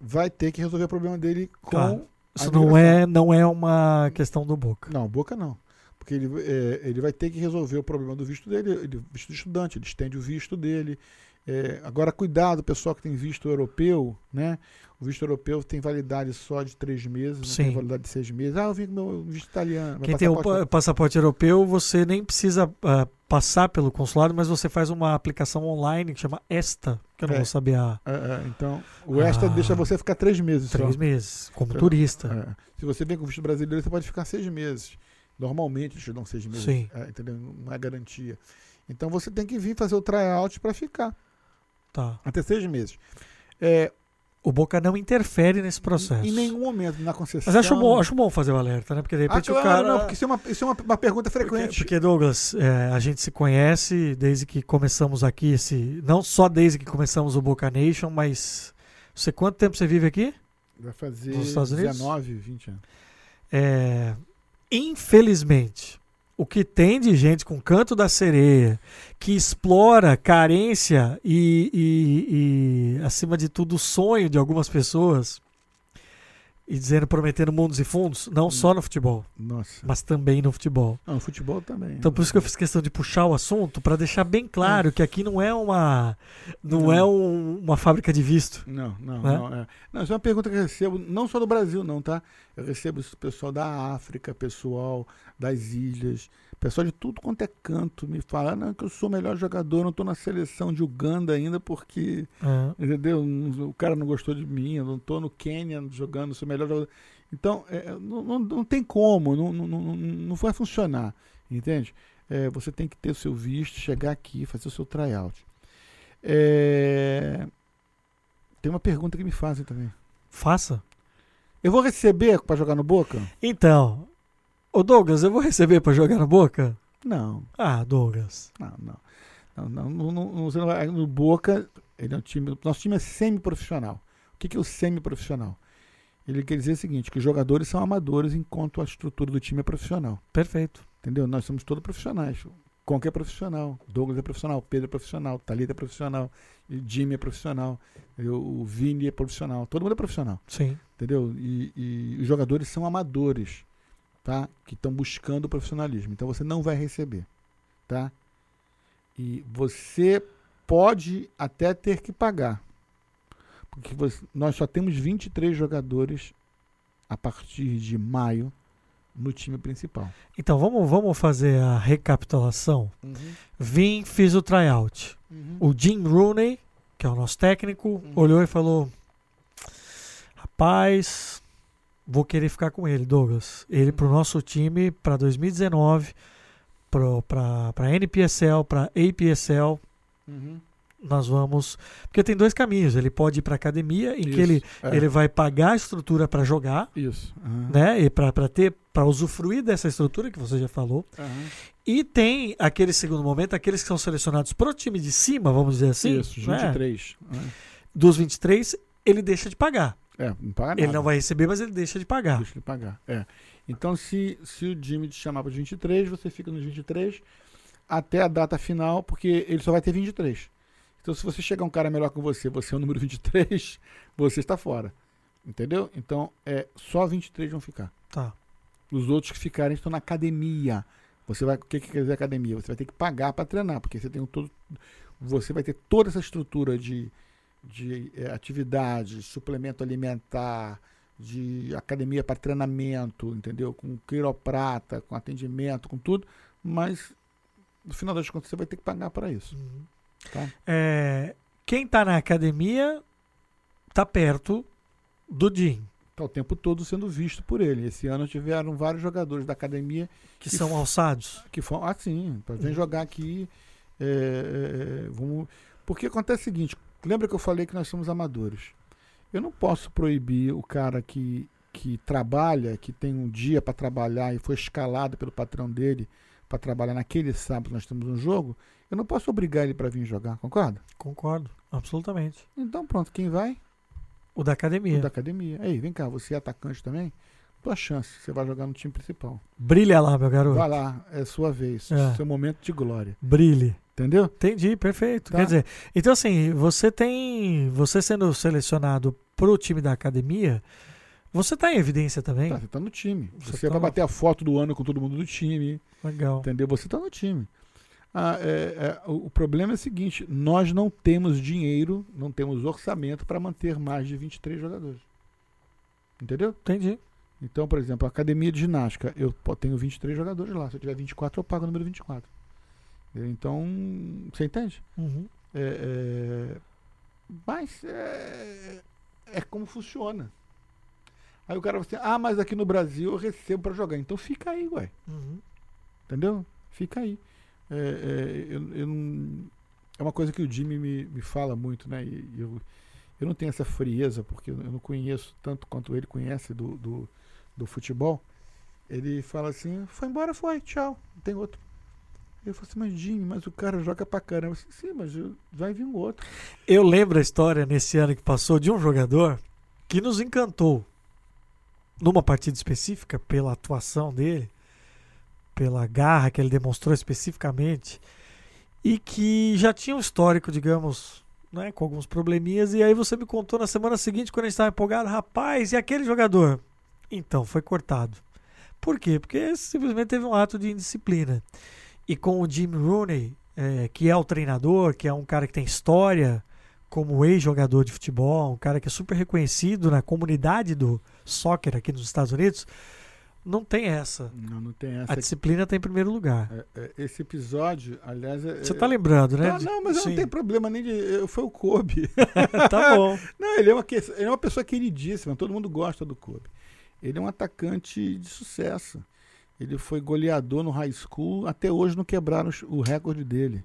C: vai ter que resolver o problema dele com.
B: Claro.
C: a
B: Isso não é, não é uma questão do Boca.
C: Não, boca não. Porque ele, é, ele vai ter que resolver o problema do visto dele, ele, visto de estudante, ele estende o visto dele. É, agora, cuidado, pessoal que tem visto europeu, né? O visto europeu tem validade só de três meses, tem validade de seis meses. Ah, eu vim com meu visto italiano.
B: Quem tem o
C: passaporte-
B: pa- passaporte europeu, você nem precisa ah, passar pelo consulado, mas você faz uma aplicação online que chama Esta, que eu não
C: É.
B: vou saber a
C: É, é, então, o extra
B: Ah.
C: deixa você ficar três meses
B: três
C: só.
B: meses, como
C: Então,
B: turista.
C: É. Se você vem com visto brasileiro, você pode ficar seis meses. Normalmente eles te dão seis meses.
B: Sim.
C: É, entendeu? Não é garantia. Então você tem que vir fazer o tryout para ficar
B: Tá.
C: até seis meses.
B: O Boca não interfere nesse processo.
C: Em nenhum momento na concessão.
B: Mas acho bom, acho bom fazer o alerta, né? Porque de
C: Ah,
B: repente
C: claro,
B: o cara.
C: não, porque isso é uma, isso é uma, uma pergunta
B: Porque,
C: frequente.
B: porque, Douglas, é, a gente se conhece desde que começamos aqui esse. Não só desde que começamos o Boca Nation, mas. Você quanto tempo você vive aqui?
C: Vai fazer
B: Nos Estados Unidos?
C: 19, 20 anos.
B: É, infelizmente, o que tem de gente com canto da sereia que explora carência e, e- e, acima de tudo, o sonho de algumas pessoas e dizendo, prometendo mundos e fundos, não só no futebol,
C: Nossa.
B: mas também no futebol.
C: Não, futebol também.
B: Então por isso que eu fiz questão de puxar o assunto para deixar bem claro que aqui não é uma não,
C: Não.
B: é um- uma fábrica de visto.
C: Não, não,
B: Né?
C: não. É. Não, isso é uma pergunta que eu recebo, não só do Brasil, não, tá? Eu recebo isso do pessoal da África, pessoal das ilhas, pessoal de tudo quanto é canto me fala, "Ah, não, que eu sou o melhor jogador, não tô na seleção de Uganda ainda porque,
B: É.
C: entendeu? O cara não gostou de mim, eu não tô no Quênia jogando, sou o melhor jogador. Então, é, não, não, não tem como, não, não, não, não vai funcionar, entende? É, você tem que ter o seu visto, chegar aqui, fazer o seu tryout. É, Tem uma pergunta que me fazem também.
B: Faça.
C: Eu vou receber para jogar no Boca?
B: Então, ô Douglas, eu vou receber para jogar na boca?
C: Não,
B: Ah, Douglas.
C: não, não. Não, não, não, não, você não vai- no Boca, ele é um time, nosso time é semi-profissional. O que, que é o semi-profissional? Ele quer dizer o seguinte, que os jogadores são amadores enquanto a estrutura do time é profissional.
B: Perfeito.
C: Entendeu? Nós somos todos profissionais. Conca é profissional, Douglas é profissional, Pedro é profissional, Thalita é profissional, Jimmy é profissional, eu- o Vini é profissional, todo mundo é profissional.
B: Sim.
C: entendeu? E, e os jogadores são amadores, tá? Que estão buscando o profissionalismo. Então você não vai receber, tá? E você pode até ter que pagar. Porque você- nós só temos 23 jogadores a partir de maio no time principal.
B: Então vamos, vamos fazer a recapitulação. Vim, fiz o tryout. O Jim Rooney, que é o nosso técnico, olhou e falou: Rapaz, vou querer ficar com ele, Douglas. Ele pro nosso time para 2019, pro, pra, pra NPSL, pra APSL. Nós vamos. Porque tem dois caminhos. Ele pode ir pra academia, em que ele,
C: é,
B: ele vai pagar a estrutura para jogar,
C: Isso. aham,
B: né? E para ter. para usufruir dessa estrutura que você já falou.
C: aham.
B: E tem aquele segundo momento, aqueles que são selecionados pro time de cima, vamos dizer assim.
C: Isso,
B: né?
C: 23.
B: Dos 23, ele deixa de pagar.
C: É, não paga nada.
B: Ele não vai receber, mas ele deixa de pagar.
C: Deixa ele pagar. É. Então, se, se o Jimmy te chamar para 23, você fica nos 23 até a data final, porque ele só vai ter 23. Então, se você chegar um cara melhor que você, você é o número 23, você está fora. Entendeu? Então, é só 23 vão ficar.
B: Tá.
C: Os outros que ficarem estão na academia. Você vai, o que, que quer dizer academia? Você vai ter que pagar para treinar, porque você tem um todo, você vai ter toda essa estrutura de, de atividade, suplemento alimentar, de academia para treinamento, entendeu? Com quiroprata, com atendimento, com tudo, mas no final das contas você vai ter que pagar para isso. Tá?
B: É, quem tá na academia tá perto do Jim,
C: Tá o tempo todo sendo visto por ele. Esse ano tiveram vários jogadores da academia
B: que
C: Que
B: são alçados.
C: que foram assim, para vir
B: Uhum.
C: jogar aqui. é, é, vamos, porque acontece o seguinte: lembra que eu falei que nós somos amadores? Eu não posso proibir o cara que, que trabalha, que tem um dia para trabalhar e foi escalado pelo patrão dele para trabalhar naquele sábado nós temos um jogo. Eu não posso obrigar ele para vir jogar, concorda?
B: Concordo, absolutamente.
C: Então pronto, quem vai?
B: O da academia.
C: O da academia. Aí, vem cá, você é atacante também? Tua chance, você vai jogar no time principal.
B: Brilha lá, meu garoto.
C: Vai lá, é sua vez,
B: É.
C: seu momento de glória.
B: Brilhe.
C: Entendeu?
B: Entendi, perfeito.
C: Tá.
B: Quer dizer, então assim, você tem. Você sendo selecionado pro time da academia, você tá em evidência também.
C: Tá, você tá no time.
B: Você
C: Você,
B: tá
C: vai
B: no-
C: bater a foto do ano com todo mundo do time,
B: Legal.
C: entendeu? Você tá no time. Ah, é- é, o, problema é o seguinte: nós não temos dinheiro, não temos orçamento para manter mais de 23 jogadores. Entendeu?
B: Entendi.
C: Então, por exemplo, a academia de ginástica, eu tenho 23 jogadores lá. Se eu tiver 24, eu pago o número 24. Então, você entende?
B: Uhum.
C: É, é, mas é, é como funciona. Aí o cara vai assim, ah, mas aqui no Brasil eu recebo para jogar. Então fica aí, ué.
B: Uhum.
C: Entendeu? Fica aí. É, é, eu, eu não- é uma coisa que o Jimmy me, me fala muito, né? E eu, eu não tenho essa frieza, porque eu não conheço tanto quanto ele conhece do, do, do futebol. Ele fala assim, foi embora, foi, tchau, tem outro. Eu falo assim, mas Jimmy, mas o cara joga pra caramba. Eu disse, Sim, mas vai vir um outro.
B: Eu lembro a história nesse ano que passou de um jogador que nos encantou numa partida específica pela atuação dele, pela garra que ele demonstrou especificamente e que já tinha um histórico, digamos, né, com alguns probleminhas e aí você me contou na semana seguinte quando a gente estava empolgado, rapaz, e aquele jogador? Então, foi cortado. Por quê? Porque simplesmente teve um ato de indisciplina. E com o Jim Rooney, é, que é o treinador, que é um cara que tem história como ex-jogador de futebol, um cara que é super reconhecido na comunidade do soccer aqui nos Estados Unidos, não tem essa.
C: Não, não tem
B: A
C: essa.
B: disciplina está em primeiro lugar.
C: É, é, esse episódio, aliás. É,
B: Você tá lembrando, né?
C: Não, não, mas eu
B: Sim.
C: não tenho problema nem de. eu- Foi o Kobe. (laughs)
B: tá bom.
C: Não, ele é, uma, que- ele é uma pessoa queridíssima, todo mundo gosta do Kobe. Ele é um atacante de sucesso. Ele foi goleador no high school, até hoje não quebraram o recorde dele.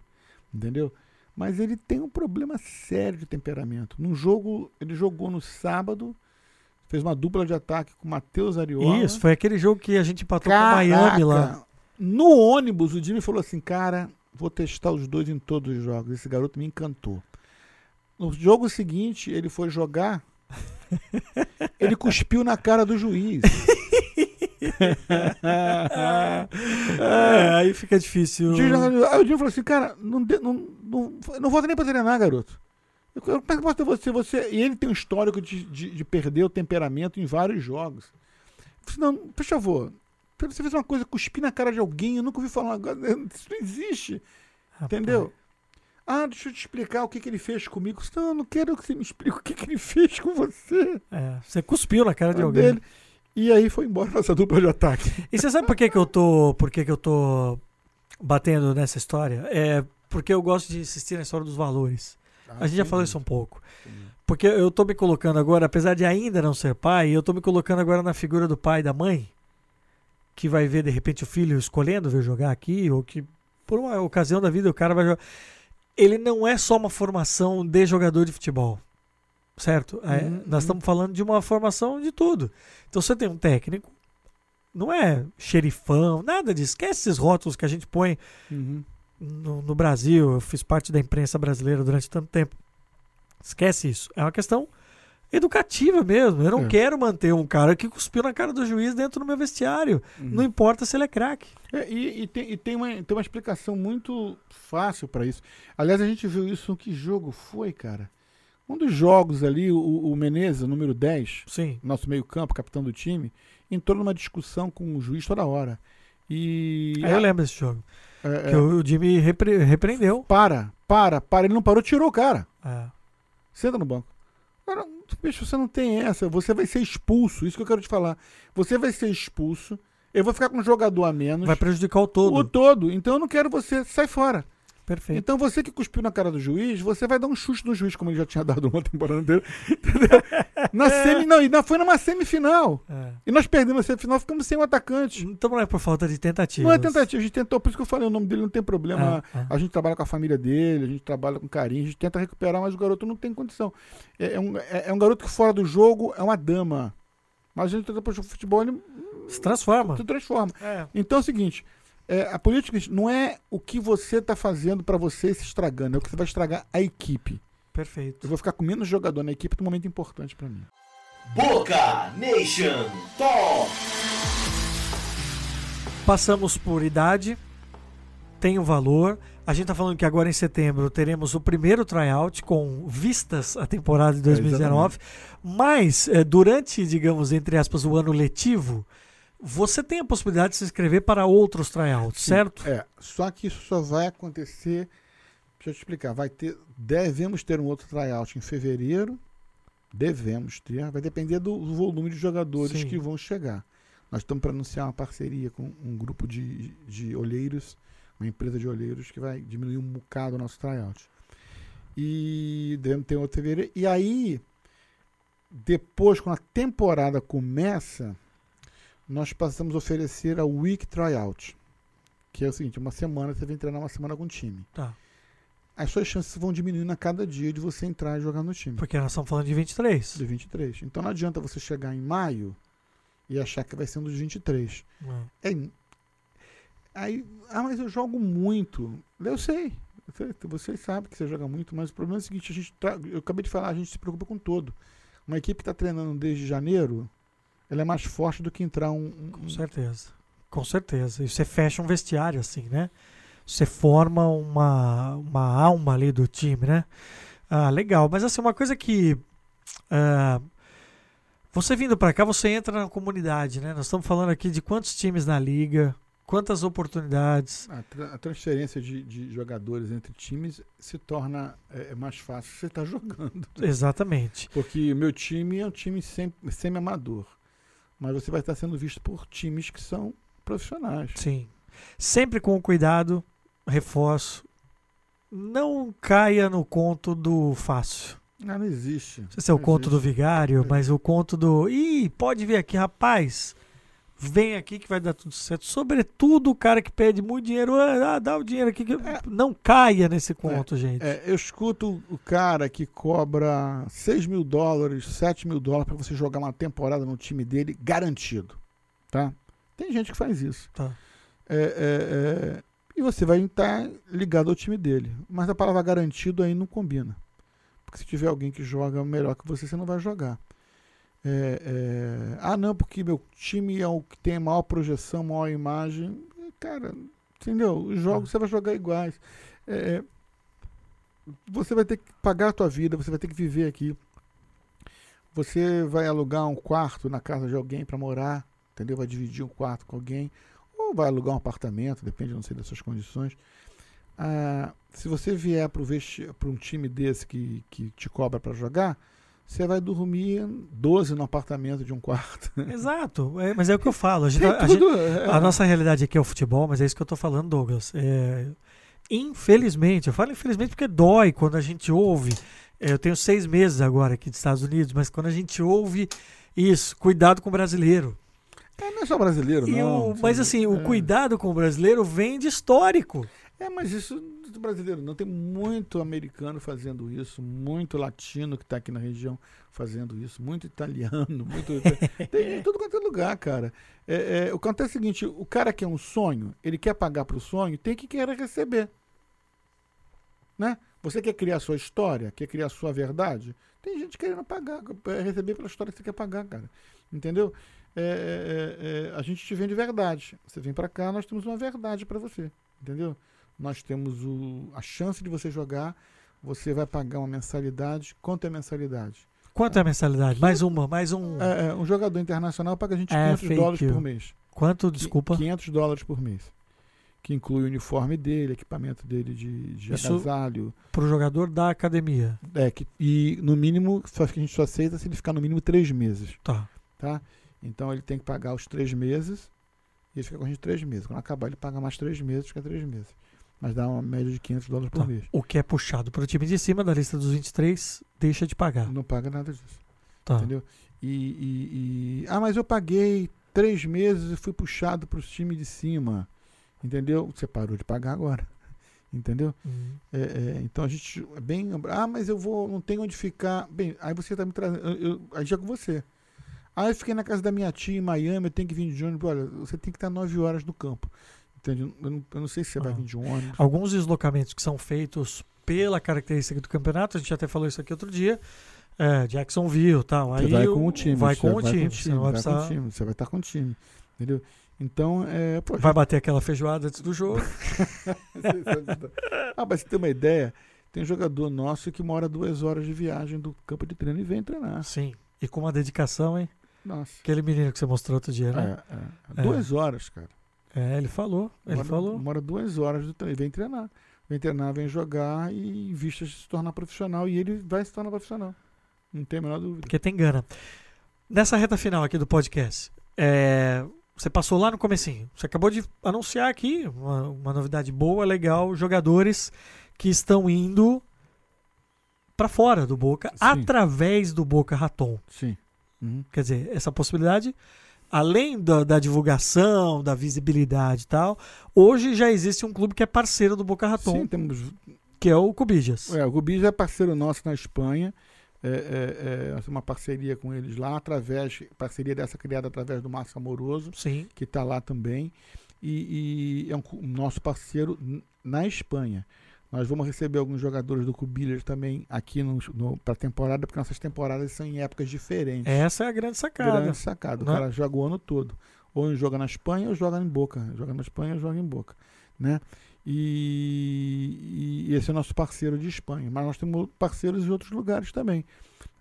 C: Entendeu? Mas ele tem um problema sério de temperamento. Num jogo, ele jogou no sábado, fez uma dupla de ataque com o Matheus Ariola.
B: Isso, foi aquele jogo que a gente empatou com o Miami lá.
C: Caraca, No ônibus, o Jimmy falou assim: Cara, vou testar os dois em todos os jogos. Esse garoto me encantou. No jogo seguinte, ele foi jogar. (laughs) ele cuspiu na cara do juiz.
B: É, aí fica difícil.
C: Aí o Jimmy falou assim: Cara, não, não, não, não volta nem pra treinar, garoto. Eu, como é que eu posso ter você, você? E ele tem um histórico de, de, de perder o temperamento em vários jogos. Eu falei, não, por favor, você fez uma coisa, cuspir na cara de alguém, eu nunca ouvi falar agora. Isso não existe.
B: Rapaz.
C: Entendeu? Ah, deixa eu te explicar o que, que ele fez comigo. Não, eu não quero que você me explique o que, que ele fez com você.
B: É, você cuspiu na cara de alguém.
C: dele. E aí foi embora nossa dupla de ataque.
B: E você sabe por que, que eu tô. Por que, que eu tô batendo nessa história? É porque eu gosto de insistir na história dos valores. A gente já falou isso um pouco. Porque eu tô me colocando agora, apesar de ainda não ser pai, eu tô me colocando agora na figura do pai e da mãe, que vai ver de repente o filho escolhendo ver jogar aqui, ou que por uma ocasião da vida o cara vai jogar. Ele não é só uma formação de jogador de futebol. Certo? É,
C: Uhum,
B: nós
C: uhum.
B: estamos falando de uma formação de tudo. Então você tem um técnico, não é xerifão, nada disso. Esquece esses rótulos que a gente põe
C: Uhum.
B: no, no Brasil, eu fiz parte da imprensa brasileira durante tanto tempo. Esquece isso. É uma questão educativa mesmo. Eu não
C: É.
B: quero manter um cara que cuspiu na cara do juiz dentro do meu vestiário.
C: Uhum.
B: Não importa se ele é craque.
C: É, e, e tem, e tem, uma, tem uma explicação muito fácil pra isso. Aliás, a gente viu isso. Que jogo foi, cara? Um dos jogos ali, o, o Menezes, número 10,
B: Sim.
C: nosso meio-campo, capitão do time, entrou numa discussão com o juiz toda hora. E.
B: Aí eu lembro desse jogo.
C: é,
B: Que
C: é,
B: o Jimmy repre- repreendeu.
C: Para, para, para. Ele não parou, tirou o cara.
B: É.
C: Senta no banco. Cara, bicho, você não tem essa. Você vai ser expulso. Isso que eu quero te falar. Você vai ser expulso. Eu vou ficar com um jogador a menos.
B: Vai prejudicar o todo.
C: O todo. Então eu não quero você. Sai fora.
B: Perfeito.
C: Então você que cuspiu na cara do juiz, você vai dar um chute no juiz, como ele já tinha (laughs) dado uma temporada inteira. Entendeu? Na semi, não, e na- foi numa semifinal.
B: É.
C: E nós perdemos a semifinal, ficamos sem um atacante.
B: Então não é por falta de tentativa.
C: Não é tentativa, a gente tentou, por isso que eu falei, o nome dele não tem problema.
B: É, é.
C: A gente trabalha com a família dele, a gente trabalha com carinho, a gente tenta recuperar, mas o garoto não tem condição. É, é um, é, é um garoto que fora do jogo é uma dama. Mas a gente tenta pro futebol, ele
B: Se transforma.
C: se transforma.
B: É.
C: Então é o seguinte, é, a política não é o que você está fazendo para você se estragando, é o que você vai estragar a equipe. Eu
B: Perfeito.
C: vou ficar com menos jogador na equipe num momento importante para mim.
A: Boca Nation Talk.
B: Passamos por idade, tem um valor. A gente tá falando que agora em setembro teremos o primeiro tryout com vistas à temporada de 2019. Mas eh, durante, digamos, entre aspas, o ano letivo, você tem a possibilidade de se inscrever para outros tryouts,
C: Sim,
B: certo?
C: É, só que isso só vai acontecer. Deixa eu te explicar. Vai ter, devemos ter um outro tryout em fevereiro. Devemos ter. Vai depender do volume de jogadores
B: Sim.
C: que vão chegar. Nós estamos para anunciar uma parceria com um grupo de, de olheiros, uma empresa de olheiros que vai diminuir um bocado o nosso tryout. E devemos ter outro fevereiro. E aí, depois, quando a temporada começa, nós passamos a oferecer a Week Tryout. Que é o seguinte, uma semana você vem treinar uma semana com o time.
B: Tá.
C: As suas chances vão diminuindo a cada dia de você entrar e jogar no time.
B: Porque nós estamos falando de 23.
C: De 23. Então não adianta você chegar em maio e achar que vai ser um dos 23.
B: É.
C: É, aí, ah, mas eu jogo muito. Eu sei. Eu sei, Vocês sabem que você joga muito, mas o problema é o seguinte, a gente tra- eu acabei de falar, a gente se preocupa com todo. Uma equipe que está treinando desde janeiro, ela é mais forte do que entrar um, um-
B: Com certeza. Com certeza. E você fecha um vestiário assim, né? Você forma uma, uma alma ali do time, né? Ah, legal. Mas assim, uma coisa que. ah, você vindo pra cá, você entra na comunidade, né? Nós estamos falando aqui de quantos times na liga, quantas oportunidades.
C: A, tra- a transferência de, de jogadores entre times se torna é, é mais fácil se você está (laughs) jogando.
B: Exatamente.
C: Porque o meu time é um time sem- semi-amador. Mas você vai estar sendo visto por times que são profissionais.
B: Sim. Sempre com cuidado, reforço. Não caia no conto do fácil.
C: Ah, não existe.
B: Não sei se é o
C: Não
B: conto do
C: existe.
B: vigário, mas o conto do. Ih, pode vir aqui, rapaz. Vem aqui que vai dar tudo certo. Sobretudo o cara que pede muito dinheiro. Ah, dá o dinheiro aqui. que-
C: É.
B: Não caia nesse conto, gente.
C: É, eu escuto o cara que cobra 6 mil dólares, 7 mil dólares para você jogar uma temporada no time dele garantido. Tá? Tem gente que faz isso.
B: Tá.
C: É, é, é, e você vai estar ligado ao time dele. Mas a palavra garantido aí não combina. Porque se tiver alguém que joga melhor que você, você não vai jogar. É, é, ah, não, porque meu time é o que tem maior projeção, maior imagem. Cara, entendeu? Os jogos você vai jogar iguais. É, você vai ter que pagar a tua vida, você vai ter que viver aqui. Você vai alugar um quarto na casa de alguém para morar, entendeu? Vai dividir um quarto com alguém, ou vai alugar um apartamento, depende, não sei das suas condições. ah, se você vier para um time desse que, que te cobra para jogar, você vai dormir 12 no apartamento de um quarto. (laughs)
B: Exato, é, mas é o que eu falo. A, gente,
C: Tem
B: a, gente-
C: é.
B: a nossa realidade aqui é o futebol, mas é isso que eu tô falando, Douglas. É, infelizmente, eu falo infelizmente porque dói quando a gente ouve. é, eu tenho seis meses agora aqui dos Estados Unidos, mas quando a gente ouve isso, cuidado com o brasileiro.
C: É, não é só brasileiro,
B: E
C: não.
B: o- mas assim, o
C: É.
B: cuidado com o brasileiro vem de histórico.
C: É, mas isso do brasileiro não. Tem muito americano fazendo isso, muito latino que está aqui na região fazendo isso, muito italiano, (laughs) muito. tem em tudo quanto é lugar, cara. É, é, o que acontece é o seguinte: o cara quer um sonho, ele quer pagar para o sonho, tem que querer receber. Né? Você quer criar sua história, quer criar sua verdade? Tem gente querendo pagar, é, receber pela história que você quer pagar, cara. Entendeu? É, é, é, a gente te vende verdade. Você vem para cá, nós temos uma verdade para você. Entendeu? Nós temos o, a chance de você jogar. Você vai pagar uma mensalidade. Quanto é a mensalidade?
B: Quanto é a mensalidade? Mais uma, mais um.
C: É, é, um jogador internacional paga a gente
B: É,
C: 500
B: fake
C: dólares por mês.
B: Quanto, desculpa?
C: 500 dólares por mês. Que inclui o uniforme dele, equipamento dele de, de
B: Isso-
C: agasalho.
B: Pro jogador da academia.
C: É, que, e no mínimo, só que a gente só aceita se ele ficar no mínimo três meses.
B: Tá.
C: tá? Então ele tem que pagar os três meses e ele fica com a gente três meses. Quando acabar, ele paga mais três meses, fica três meses. Mas dá uma média de 500 dólares por
B: Tá.
C: mês.
B: O que é puxado pro time de cima da lista dos 23 deixa de pagar.
C: Não paga nada disso,
B: Tá.
C: entendeu? E, e- e- Ah, mas eu paguei três meses e fui puxado para os times de cima, entendeu? Você parou de pagar agora, (laughs) entendeu?
B: Hum.
C: É, é, então a gente é bem. Ah, mas eu vou, não tenho onde ficar. Bem, aí você tá me trazendo. Eu, eu, aí já com você. Ah, eu fiquei na casa da minha tia em Miami, eu tenho que vir de ônibus. Olha, você tem que estar nove horas no campo. Entende? Eu não, eu não sei se você vai
B: Ah.
C: vir de ônibus.
B: Alguns deslocamentos que são feitos pela característica do campeonato, a gente até falou isso aqui outro dia. É, Jacksonville tal.
C: Você
B: Aí
C: vai
B: o-
C: com o time.
B: Vai
C: você
B: com o time. Você vai
C: vai com o time. Você vai estar com o time. Entendeu? Então, é. Pô,
B: Vai bater aquela feijoada antes do jogo. (laughs)
C: ah, mas você tem uma ideia? Tem um jogador nosso que mora duas horas de viagem do campo de treino e vem treinar.
B: Sim. E com uma dedicação, hein?
C: Nossa.
B: Aquele menino que você mostrou outro dia, né?
C: É, é. Duas horas, cara.
B: É, ele falou. Ele
C: mora,
B: falou.
C: Mora duas horas do treino. Vem treinar. Vem treinar, vem jogar e em vista de se tornar profissional. E ele vai se tornar profissional. Não tem a menor dúvida.
B: Porque tem gana. Nessa reta final aqui do podcast, é, você passou lá no comecinho. Você acabou de anunciar aqui uma, uma novidade boa, legal, jogadores que estão indo para fora do Boca
C: Sim.
B: através do Boca Raton.
C: Sim. Uhum.
B: Quer dizer, essa possibilidade, além da, da divulgação, da visibilidade e tal, hoje já existe um clube que é parceiro do Boca Raton,
C: Sim, temos.
B: que é o Cubijas.
C: É, o Rubis é parceiro nosso na Espanha. É, é, é, uma parceria com eles lá, através. Parceria dessa criada através do Márcio Amoroso.
B: Sim.
C: que está lá também. E, e é um nosso parceiro na Espanha. Nós vamos receber alguns jogadores do Cubilhas também aqui para a temporada, porque nossas temporadas são em épocas diferentes.
B: Essa é a grande sacada.
C: Grande sacada. O
B: né?
C: cara joga o ano todo. Ou joga na Espanha ou joga em Boca. Joga na Espanha ou joga em Boca. Né? E, e esse é o nosso parceiro de Espanha. Mas nós temos parceiros em outros lugares também.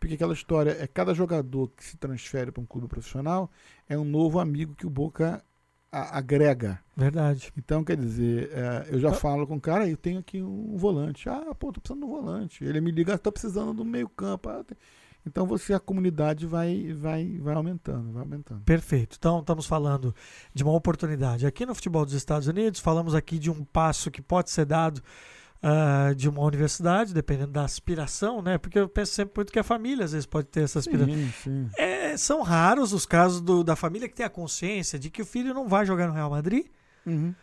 C: Porque aquela história é cada jogador que se transfere para um clube profissional é um novo amigo que o Boca a- agrega.
B: Verdade.
C: Então, quer dizer, é, eu já
B: Ah.
C: falo com o cara, eu tenho aqui um volante. Ah, pô, tô precisando de um volante. Ele me liga, tô precisando do meio campo. Ah, tem- Então você, a comunidade vai, vai, vai aumentando, vai aumentando.
B: Perfeito. Então, estamos falando de uma oportunidade aqui no futebol dos Estados Unidos. Falamos aqui de um passo que pode ser dado ah, de uma universidade, dependendo da aspiração, né? Porque eu penso sempre muito que a família às vezes pode ter essa aspiração.
C: Sim, sim.
B: É, são raros os casos do- da família que tem a consciência de que o filho não vai jogar no Real Madrid,
C: Uhum.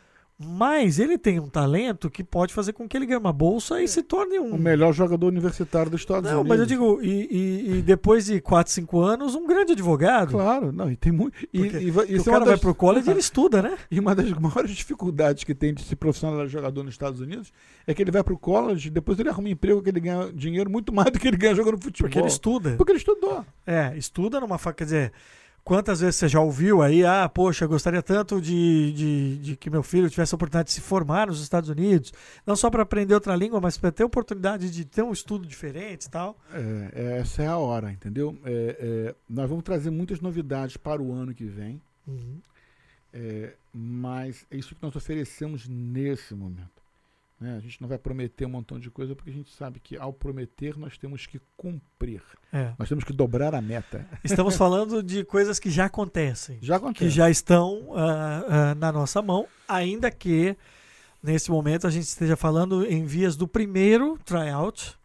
B: Mas ele tem um talento que pode fazer com que ele ganhe uma bolsa e se torne um.
C: O melhor jogador universitário dos Estados
B: Não,
C: Unidos.
B: mas eu digo, e, e- e depois de 4, 5 anos, um grande advogado.
C: Claro, não, e tem muito. E, e, vai- isso
B: o
C: é
B: cara vai
C: das-
B: pro college e ele estuda, né?
C: E uma das maiores dificuldades que tem de se profissionalizar jogador nos Estados Unidos é que ele vai pro college, depois ele arruma um emprego que ele ganha dinheiro muito mais do que ele ganha jogando futebol.
B: Porque ele estuda.
C: Porque ele estudou.
B: É, estuda numa faculdade. Quer dizer, quantas vezes você já ouviu aí, ah, poxa, gostaria tanto de, de, de que meu filho tivesse a oportunidade de se formar nos Estados Unidos, não só para aprender outra língua, mas para ter a oportunidade de ter um estudo diferente e tal.
C: É, é, essa é a hora, entendeu? É, é, nós vamos trazer muitas novidades para o ano que vem,
B: Uhum.
C: é, mas é isso que nós oferecemos nesse momento. Né? A gente não vai prometer um montão de coisa porque a gente sabe que ao prometer nós temos que cumprir.
B: É.
C: Nós temos que dobrar a meta.
B: Estamos falando de coisas que já acontecem.
C: Já
B: que
C: acontece.
B: já estão ah, ah, na nossa mão, ainda que nesse momento a gente esteja falando em vias do primeiro tryout,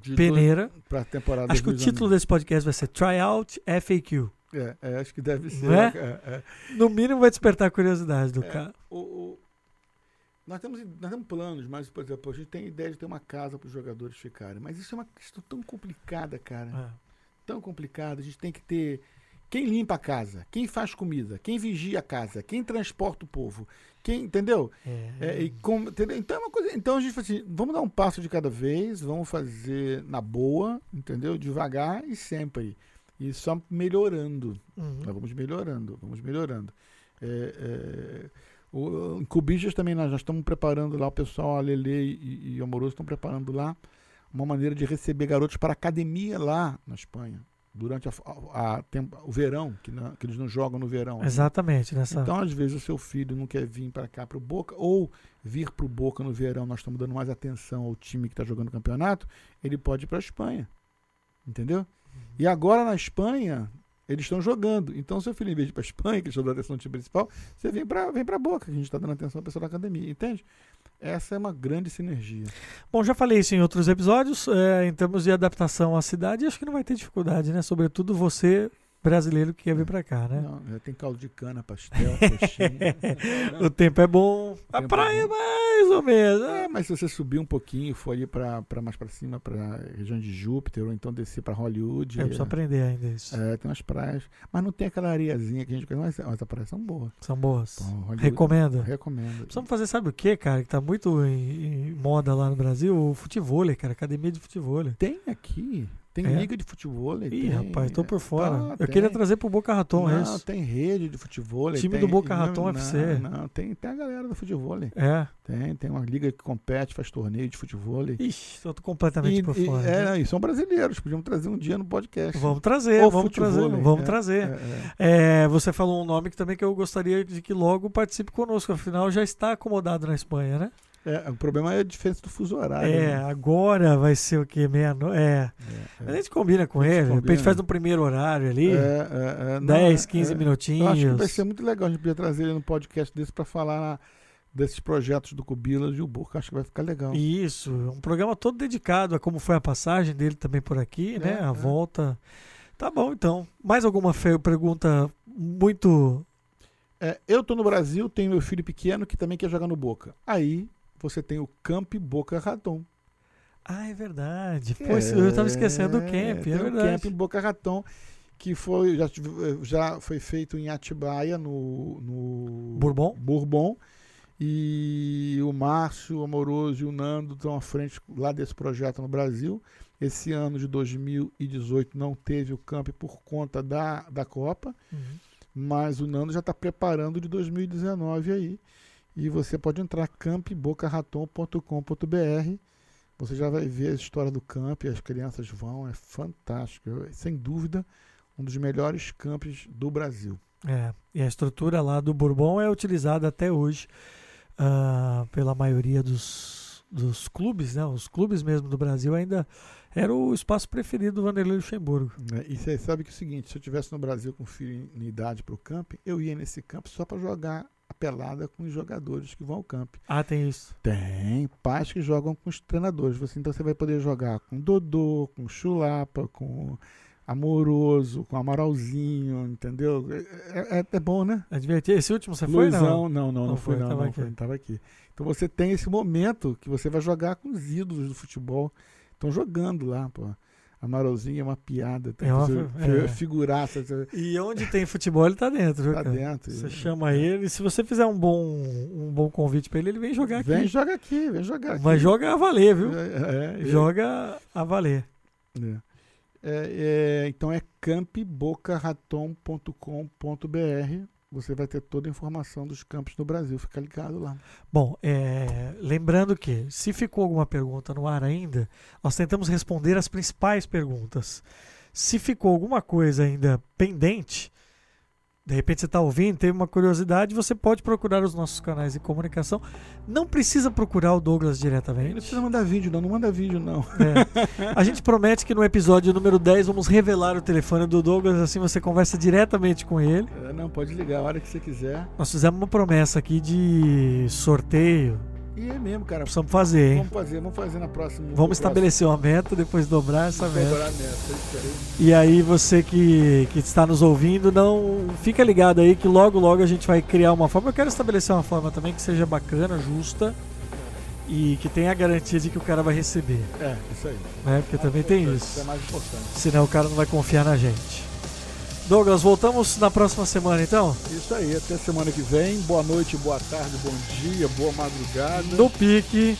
C: De
B: peneira.
C: Para temporada
B: Acho que o
C: 2019.
B: título desse podcast vai ser Tryout FAQ.
C: É, é, acho que deve ser.
B: É?
C: é, é.
B: No mínimo vai despertar a curiosidade do
C: É.
B: cara.
C: O- o- nós, temos, nós temos planos, mas, por exemplo, a gente tem ideia de ter uma casa para os jogadores ficarem. Mas isso é uma questão tão complicada, cara.
B: É.
C: Tão complicada. A gente tem que ter. Quem limpa a casa? Quem faz comida? Quem vigia a casa? Quem transporta o povo? Quem, entendeu?
B: É.
C: É, e como- entendeu? Então é uma coisa. Então a gente fala assim, vamos dar um passo de cada vez, vamos fazer na boa, entendeu? Devagar e sempre. E só melhorando.
B: Uhum.
C: Nós vamos melhorando, vamos melhorando. É, é, o, em Cubijas também nós já estamos preparando lá, o pessoal, a Lele e, e o Amoroso estão preparando lá uma maneira de receber garotos para a academia lá na Espanha, durante a, a- a o verão, que, na- que eles não jogam no verão. né?
B: Exatamente, nessa.
C: Então, às vezes, o seu filho não quer vir para cá para o Boca, ou vir para o Boca no verão, nós estamos dando mais atenção ao time que está jogando o campeonato, ele pode ir para a Espanha. Entendeu? E agora na Espanha, eles estão jogando. Então, seu filho, em vez de ir para Espanha, que eles estão dando atenção no time principal, você vem para vem a Boca, que a gente está dando atenção ao pessoal da academia. Entende? Essa é uma grande sinergia.
B: Bom, já falei isso em outros episódios. é, em termos de adaptação à cidade, acho que não vai ter dificuldade, né? Sobretudo você, brasileiro, que quer vir pra cá, né?
C: Não, já tem caldo de cana, pastel, coxinha. (laughs)
B: O tempo é bom. A
C: é
B: praia é mais ou menos.
C: É, mas se você subir um pouquinho, for ali pra, pra mais pra cima, pra região de Júpiter, ou então descer pra Hollywood.
B: Eu preciso aprender ainda isso.
C: É, tem umas praias. Mas não tem aquela areiazinha que a gente conhece, mas as praias são boas.
B: São boas.
C: Hollywood-
B: Recomendo.
C: Recomendo.
B: Precisamos fazer, sabe o que, cara? Que tá muito em, em moda lá no Brasil? O futebol, cara. Academia de futebol.
C: Tem aqui. Tem
B: É?
C: liga de futebol.
B: Ih,
C: tem,
B: rapaz, tô por fora.
C: Tá,
B: eu
C: tem.
B: queria trazer pro Boca Raton
C: Não,
B: isso.
C: tem rede de futebol.
B: Time
C: tem-
B: do Boca
C: não,
B: Raton
C: não,
B: FC.
C: Não, tem, tem a galera do futebol.
B: É.
C: Tem, tem uma liga que compete, faz torneio de futebol.
B: Ixi, tô completamente
C: E,
B: por
C: e-
B: fora.
C: é,
B: né?
C: e são brasileiros, podíamos trazer um dia no podcast.
B: Vamos trazer,
C: Ou
B: vamos trazer,
C: futevôlei,
B: vamos
C: é,
B: trazer.
C: É, é.
B: É, você falou um nome que também que eu gostaria de que logo participe conosco, afinal já está acomodado na Espanha, né?
C: É, o problema é a diferença do fuso horário.
B: é,
C: né?
B: agora vai ser o que? Meia-noite? É.
C: É,
B: A gente combina com
C: A gente
B: ele, de repente
C: combina.
B: faz no primeiro horário ali,
C: é, é, é, não,
B: 10,
C: é,
B: 15
C: é.
B: minutinhos.
C: Acho que vai ser muito legal. A gente podia trazer ele no podcast desse para falar na- desses projetos do Cubilas e o Burca. Acho que vai ficar legal.
B: Isso, um programa todo dedicado a como foi a passagem dele também por aqui, né?
C: É,
B: A
C: é.
B: volta. Tá bom, então. Mais alguma pergunta muito.
C: É, eu tô no Brasil, tenho meu filho pequeno que também quer jogar no Boca. Aí você tem o Camp Boca Raton.
B: Ah, é verdade. Pô, isso eu tava esquecendo do camp, é
C: tem o
B: verdade.
C: Camp Boca Raton que foi já, tive- já foi feito em Atibaia no, no
B: Bourbon?
C: Bourbon. E o Márcio, o Amoroso e o Nando estão à frente lá desse projeto no Brasil. Esse ano de 2018 não teve o camp por conta da, da Copa,
B: Uhum.
C: mas o Nando já está preparando de 2019 aí. E você pode entrar campbocaraton.com.br. Você já vai ver a história do camp, as crianças vão, é fantástico. Sem dúvida, um dos melhores campos do Brasil.
B: É, e a estrutura lá do Bourbon é utilizada até hoje ah, pela maioria dos, dos clubes, né? Os clubes mesmo do Brasil ainda era o espaço preferido do Vanderlei Luxemburgo.
C: né? E você sabe que é o seguinte, se eu estivesse no Brasil com filho em idade para o camp, eu ia nesse campo só para jogar a pelada com os jogadores que vão ao camp.
B: Ah, tem isso.
C: Tem pais que jogam com os treinadores. Você, então você vai poder jogar com Dodô, com Chulapa, com Amoroso, com Amaralzinho, entendeu? É, é- é bom, né?
B: É divertido. Esse último você foi, não?
C: não, não, não,
B: Não foi,
C: não,
B: tava
C: não
B: aqui.
C: fui, tava aqui. Então você tem esse momento que você vai jogar com os ídolos do futebol. Estão jogando lá, pô. Amaralzinho é uma piada. Tem
B: É uma- é.
C: figuraça,
B: E onde tem futebol, ele tá dentro, viu,
C: tá
B: cara?
C: dentro.
B: Você chama ele, se você fizer um bom, um bom convite pra ele, ele vem jogar aqui.
C: Vem joga aqui, vem jogar aqui.
B: Mas joga a valer, viu?
C: É, é, é.
B: Joga a valer.
C: É. É, é, então é campbocaraton.com.br. Você vai ter toda a informação dos campos no Brasil. Fica ligado lá.
B: Bom, é, lembrando que se ficou alguma pergunta no ar ainda, nós tentamos responder as principais perguntas. Se ficou alguma coisa ainda pendente, De repente você está ouvindo, teve uma curiosidade, você pode procurar os nossos canais de comunicação. Não precisa procurar o Douglas
C: Não
B: diretamente.
C: precisa mandar vídeo, não. Não manda vídeo, não.
B: É. A gente promete que no episódio número 10 vamos revelar o telefone do Douglas, assim você conversa diretamente com ele.
C: É, não, pode ligar a hora que você quiser.
B: Nós fizemos uma promessa aqui de sorteio.
C: E é mesmo, cara.
B: Precisamos fazer, hein?
C: Vamos fazer, vamos fazer na próxima.
B: Vamos estabelecer uma meta, depois dobrar essa meta.
C: dobrar a meta, é isso aí.
B: E aí você que, que está nos ouvindo, não fica ligado aí que logo logo a gente vai criar uma forma. Eu quero estabelecer uma forma também que seja bacana, justa e que tenha a garantia de que o cara vai receber,
C: É, isso aí.
B: né? Porque também tem
C: Isso é mais importante.
B: Senão o cara não vai confiar na gente. Douglas, voltamos na próxima semana então?
C: Isso aí, até semana que vem. Boa noite, boa tarde, bom dia, boa madrugada.
B: No pique.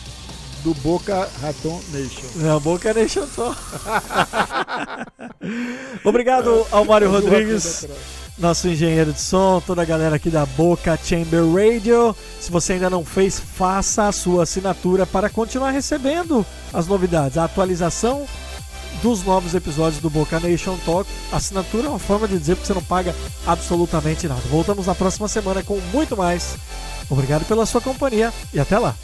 C: Do Boca Raton Nation.
B: Na boca Nation Talk. Obrigado ao Mário Rodrigues. nosso engenheiro de som, toda a galera aqui da Boca Chamber Radio. Se você ainda não fez, faça a sua assinatura para continuar recebendo as novidades, a atualização dos novos episódios do Boca Nation Talk. Assinatura é uma forma de dizer que você não paga absolutamente nada. Voltamos na próxima semana com muito mais. Obrigado pela sua companhia e até lá.